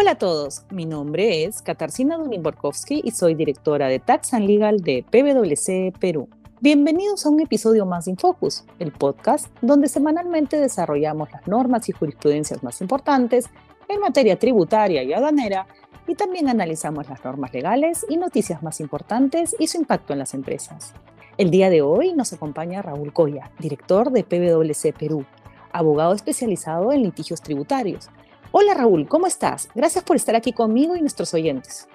Hola a todos, mi nombre es Katarzyna Dunin-Borkowski y soy directora de Tax and Legal de PwC Perú. Bienvenidos a un episodio más de Infocus, el podcast donde semanalmente desarrollamos las normas y jurisprudencias más importantes en materia tributaria y aduanera y también analizamos las normas legales y noticias más importantes y su impacto en las empresas. El día de hoy nos acompaña Raúl Coya, director de PwC Perú, abogado especializado en litigios tributarios. Hola Raúl, ¿cómo estás? Gracias por estar aquí conmigo y nuestros oyentes.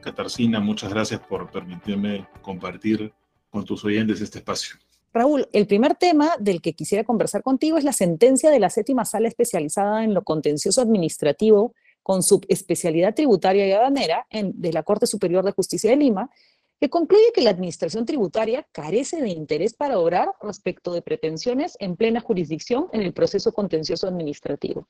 Catarcina, muchas gracias por permitirme compartir con tus oyentes este espacio. Raúl, el primer tema del que quisiera conversar contigo es la sentencia de la séptima sala especializada en lo contencioso administrativo con subespecialidad tributaria y aduanera de la Corte Superior de Justicia de Lima, que concluye que la administración tributaria carece de interés para obrar respecto de pretensiones en plena jurisdicción en el proceso contencioso administrativo.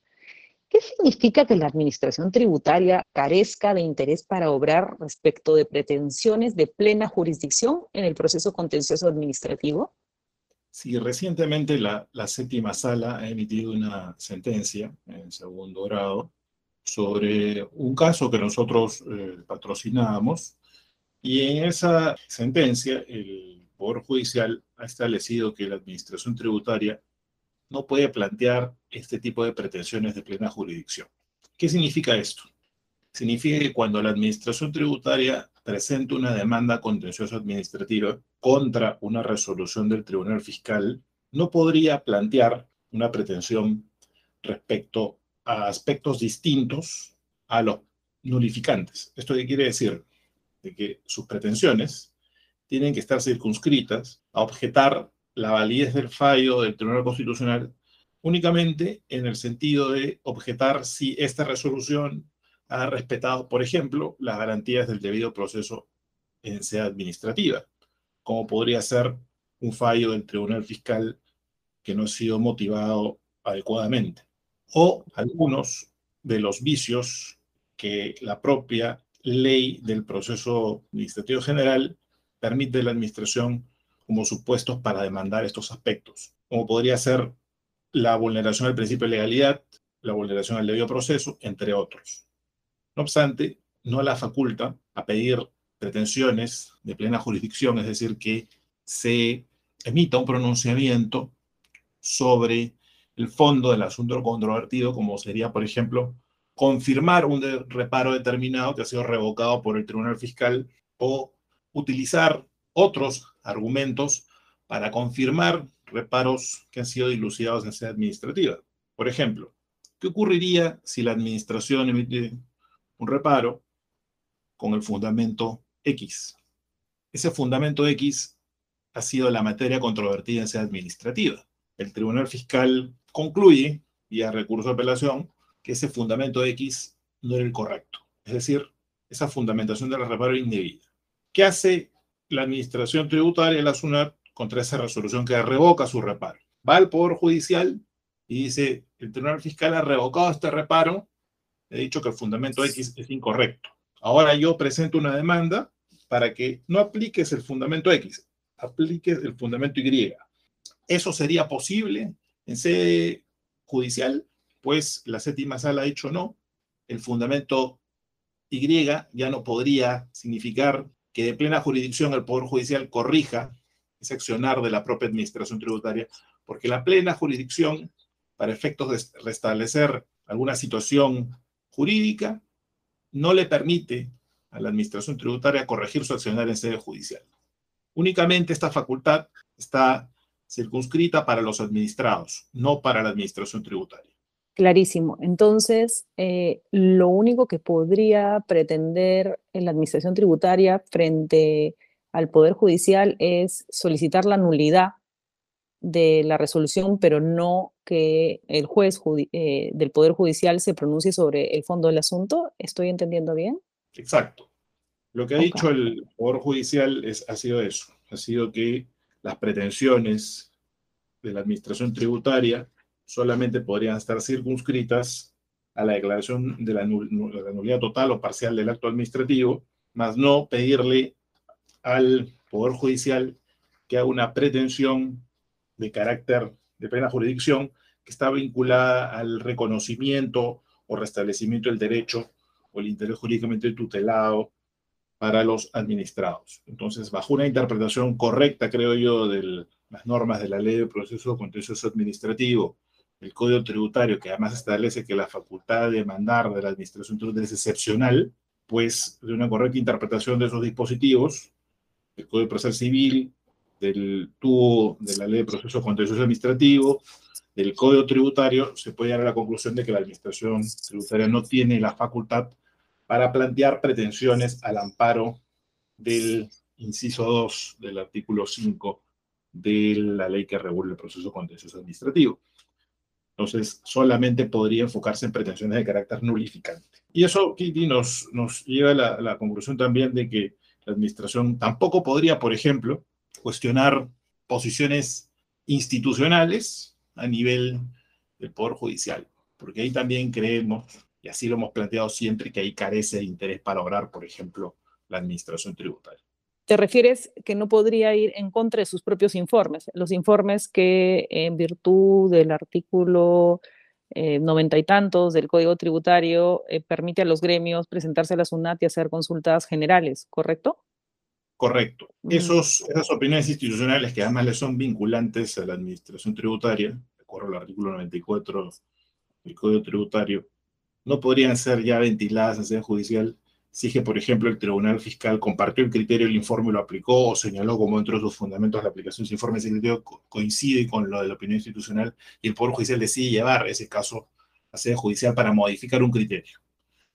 ¿Qué significa que la administración tributaria carezca de interés para obrar respecto de pretensiones de plena jurisdicción en el proceso contencioso administrativo? Sí, recientemente la, séptima sala ha emitido una sentencia en segundo grado sobre un caso que nosotros eh, patrocinábamos y en esa sentencia el Poder Judicial ha establecido que la Administración Tributaria no puede plantear este tipo de pretensiones de plena jurisdicción. ¿Qué significa esto? Significa que cuando la Administración Tributaria presenta una demanda contenciosa administrativa contra una resolución del Tribunal Fiscal, no podría plantear una pretensión respecto a aspectos distintos a los nulificantes. ¿Esto qué quiere decir? De que sus pretensiones tienen que estar circunscritas a objetar la validez del fallo del Tribunal Constitucional únicamente en el sentido de objetar si esta resolución ha respetado, por ejemplo, las garantías del debido proceso en sede administrativa, como podría ser un fallo del Tribunal Fiscal que no ha sido motivado adecuadamente, o algunos de los vicios que la propia ley del proceso administrativo general permite a la administración como supuestos para demandar estos aspectos, como podría ser la vulneración del principio de legalidad, la vulneración del debido proceso, entre otros. No obstante, no la faculta a pedir pretensiones de plena jurisdicción, es decir, que se emita un pronunciamiento sobre el fondo del asunto controvertido, como sería, por ejemplo, confirmar un reparo determinado que ha sido revocado por el Tribunal Fiscal o utilizar otros argumentos para confirmar reparos que han sido dilucidados en sede administrativa. Por ejemplo, ¿qué ocurriría si la administración emite un reparo con el fundamento X? Ese fundamento X ha sido la materia controvertida en sede administrativa. El Tribunal Fiscal concluye, vía recurso de apelación, que ese fundamento X no era el correcto. Es decir, esa fundamentación del reparo indebida. ¿Qué hace la administración tributaria, la SUNAT, contra esa resolución que revoca su reparo. Va al Poder Judicial y dice, el Tribunal Fiscal ha revocado este reparo, he dicho que el fundamento X es incorrecto. Ahora yo presento una demanda para que no apliques el fundamento X, apliques el fundamento Y. ¿Eso sería posible en sede judicial? Pues la séptima sala ha dicho no. El fundamento Y ya no podría significar que de plena jurisdicción el Poder Judicial corrija ese accionar de la propia administración tributaria, porque la plena jurisdicción, para efectos de restablecer alguna situación jurídica, no le permite a la administración tributaria corregir su accionar en sede judicial. Únicamente esta facultad está circunscrita para los administrados, no para la administración tributaria. Clarísimo. Entonces, eh, lo único que podría pretender en la administración tributaria frente al Poder Judicial es solicitar la nulidad de la resolución, pero no que el juez eh, del Poder Judicial se pronuncie sobre el fondo del asunto. ¿Estoy entendiendo bien? Exacto. Lo que ha dicho el Poder Judicial es, ha sido eso, ha sido que las pretensiones de la Administración Tributaria solamente podrían estar circunscritas a la declaración de la, nulidad total o parcial del acto administrativo, más no pedirle al Poder Judicial que haga una pretensión de carácter de plena jurisdicción que está vinculada al reconocimiento o restablecimiento del derecho o el interés jurídicamente tutelado para los administrados. Entonces, bajo una interpretación correcta, creo yo, de las normas de la ley de proceso contencioso administrativo, el Código Tributario, que además establece que la facultad de mandar de la Administración Tributaria es excepcional, pues de una correcta interpretación de esos dispositivos, el Código Procesal Civil, del tubo de la Ley de Proceso Contencioso Administrativo, del Código Tributario, se puede llegar a la conclusión de que la Administración Tributaria no tiene la facultad para plantear pretensiones al amparo del inciso 2 del artículo 5 de la ley que regula el proceso contencioso administrativo. Entonces, solamente podría enfocarse en pretensiones de carácter nulificante. Y eso, Kitty, nos, lleva a la, conclusión también de que la administración tampoco podría, por ejemplo, cuestionar posiciones institucionales a nivel del Poder Judicial, porque ahí también creemos, y así lo hemos planteado siempre, que ahí carece de interés para obrar, por ejemplo, la administración tributaria. Te refieres que no podría ir en contra de sus propios informes, los informes que en virtud del artículo eh, noventa y tantos del Código Tributario eh, permite a los gremios presentarse a la SUNAT y hacer consultas generales, ¿correcto? Correcto. Esos, esas opiniones institucionales que además le son vinculantes a la administración tributaria, de acuerdo al artículo 94 del Código Tributario, no podrían ser ya ventiladas en sede judicial si que, por ejemplo, el Tribunal Fiscal compartió el criterio, el informe lo aplicó o señaló como entre sus fundamentos la aplicación de ese informe, ese criterio coincide con lo de la opinión institucional y el Poder Judicial decide llevar ese caso a sede judicial para modificar un criterio.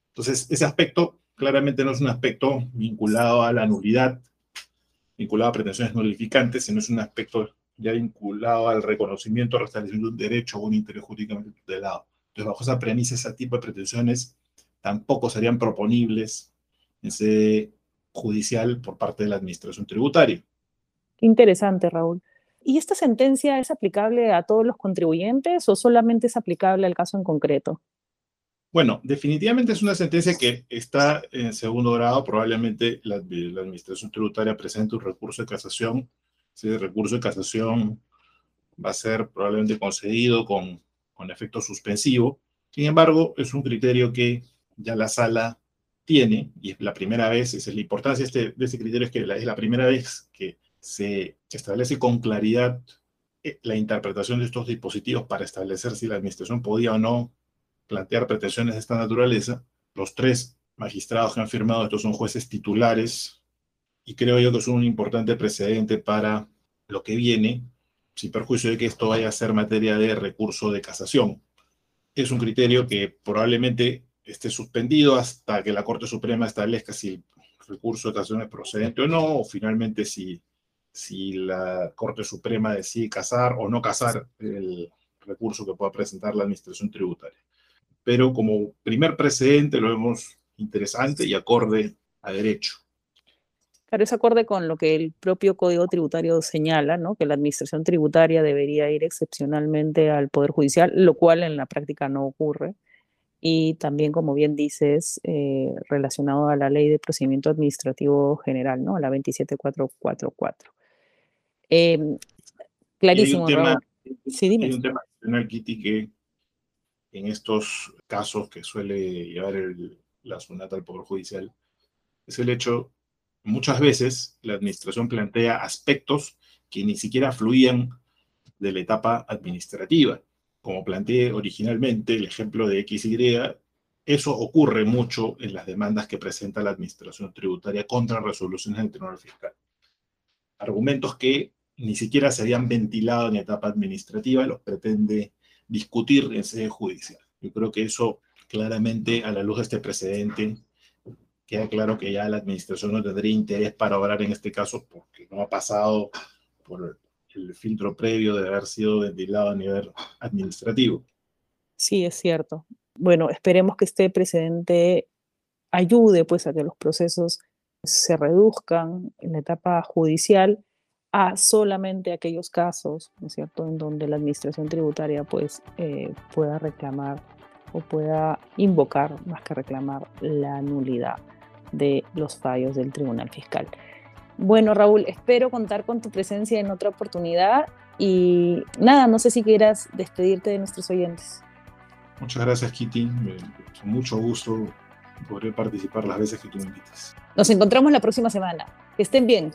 Entonces, ese aspecto claramente no es un aspecto vinculado a la nulidad, vinculado a pretensiones nulificantes, sino es un aspecto ya vinculado al reconocimiento, restablecimiento de un derecho o un interés jurídicamente tutelado. Entonces, bajo esa premisa, ese tipo de pretensiones tampoco serían proponibles en sede judicial por parte de la Administración Tributaria. Interesante, Raúl. ¿Y esta sentencia es aplicable a todos los contribuyentes o solamente es aplicable al caso en concreto? Bueno, definitivamente es una sentencia que está en segundo grado. Probablemente la, Administración Tributaria presente un recurso de casación. Ese recurso de casación va a ser probablemente concedido con, con efecto suspensivo. Sin embargo, es un criterio que ya la sala tiene, y es la primera vez, es la importancia este, de este criterio, es que es la primera vez que se establece con claridad eh, la interpretación de estos dispositivos para establecer si la administración podía o no plantear pretensiones de esta naturaleza. Los tres magistrados que han firmado estos son jueces titulares y creo yo que es un importante precedente para lo que viene, sin perjuicio de que esto vaya a ser materia de recurso de casación. Es un criterio que probablemente esté suspendido hasta que la Corte Suprema establezca si el recurso de casación es procedente o no, o finalmente si, si la Corte Suprema decide casar o no casar el recurso que pueda presentar la Administración Tributaria. Pero como primer precedente lo vemos interesante y acorde a derecho. Claro, es acorde con lo que el propio Código Tributario señala, ¿no? que la Administración Tributaria debería ir excepcionalmente al Poder Judicial, lo cual en la práctica no ocurre y también, como bien dices, eh, relacionado a la ley de procedimiento administrativo general, ¿no? La 27444. Eh, clarísimo, hay un tema, sí, dime. Hay un tema Kitty, que en estos casos que suele llevar la SUNAT al Poder Judicial, es el hecho, muchas veces la administración plantea aspectos que ni siquiera fluían de la etapa administrativa como planteé originalmente, el ejemplo de XY, eso ocurre mucho en las demandas que presenta la Administración Tributaria contra resoluciones del Tribunal Fiscal. Argumentos que ni siquiera se habían ventilado en etapa administrativa, los pretende discutir en sede judicial. Yo creo que eso claramente, a la luz de este precedente, queda claro que ya la Administración no tendría interés para obrar en este caso porque no ha pasado por el filtro previo de haber sido ventilado a nivel administrativo. Sí, es cierto. Bueno, esperemos que este precedente ayude pues a que los procesos se reduzcan en la etapa judicial a solamente aquellos casos, ¿no es cierto?, en donde la administración tributaria pues eh, pueda reclamar o pueda invocar, más que reclamar, la nulidad de los fallos del Tribunal Fiscal. Bueno, Raúl, espero contar con tu presencia en otra oportunidad y nada, no sé si quieras despedirte de nuestros oyentes. Muchas gracias, Kitty. Con mucho gusto podré participar las veces que tú me invites. Nos encontramos la próxima semana. Que estén bien.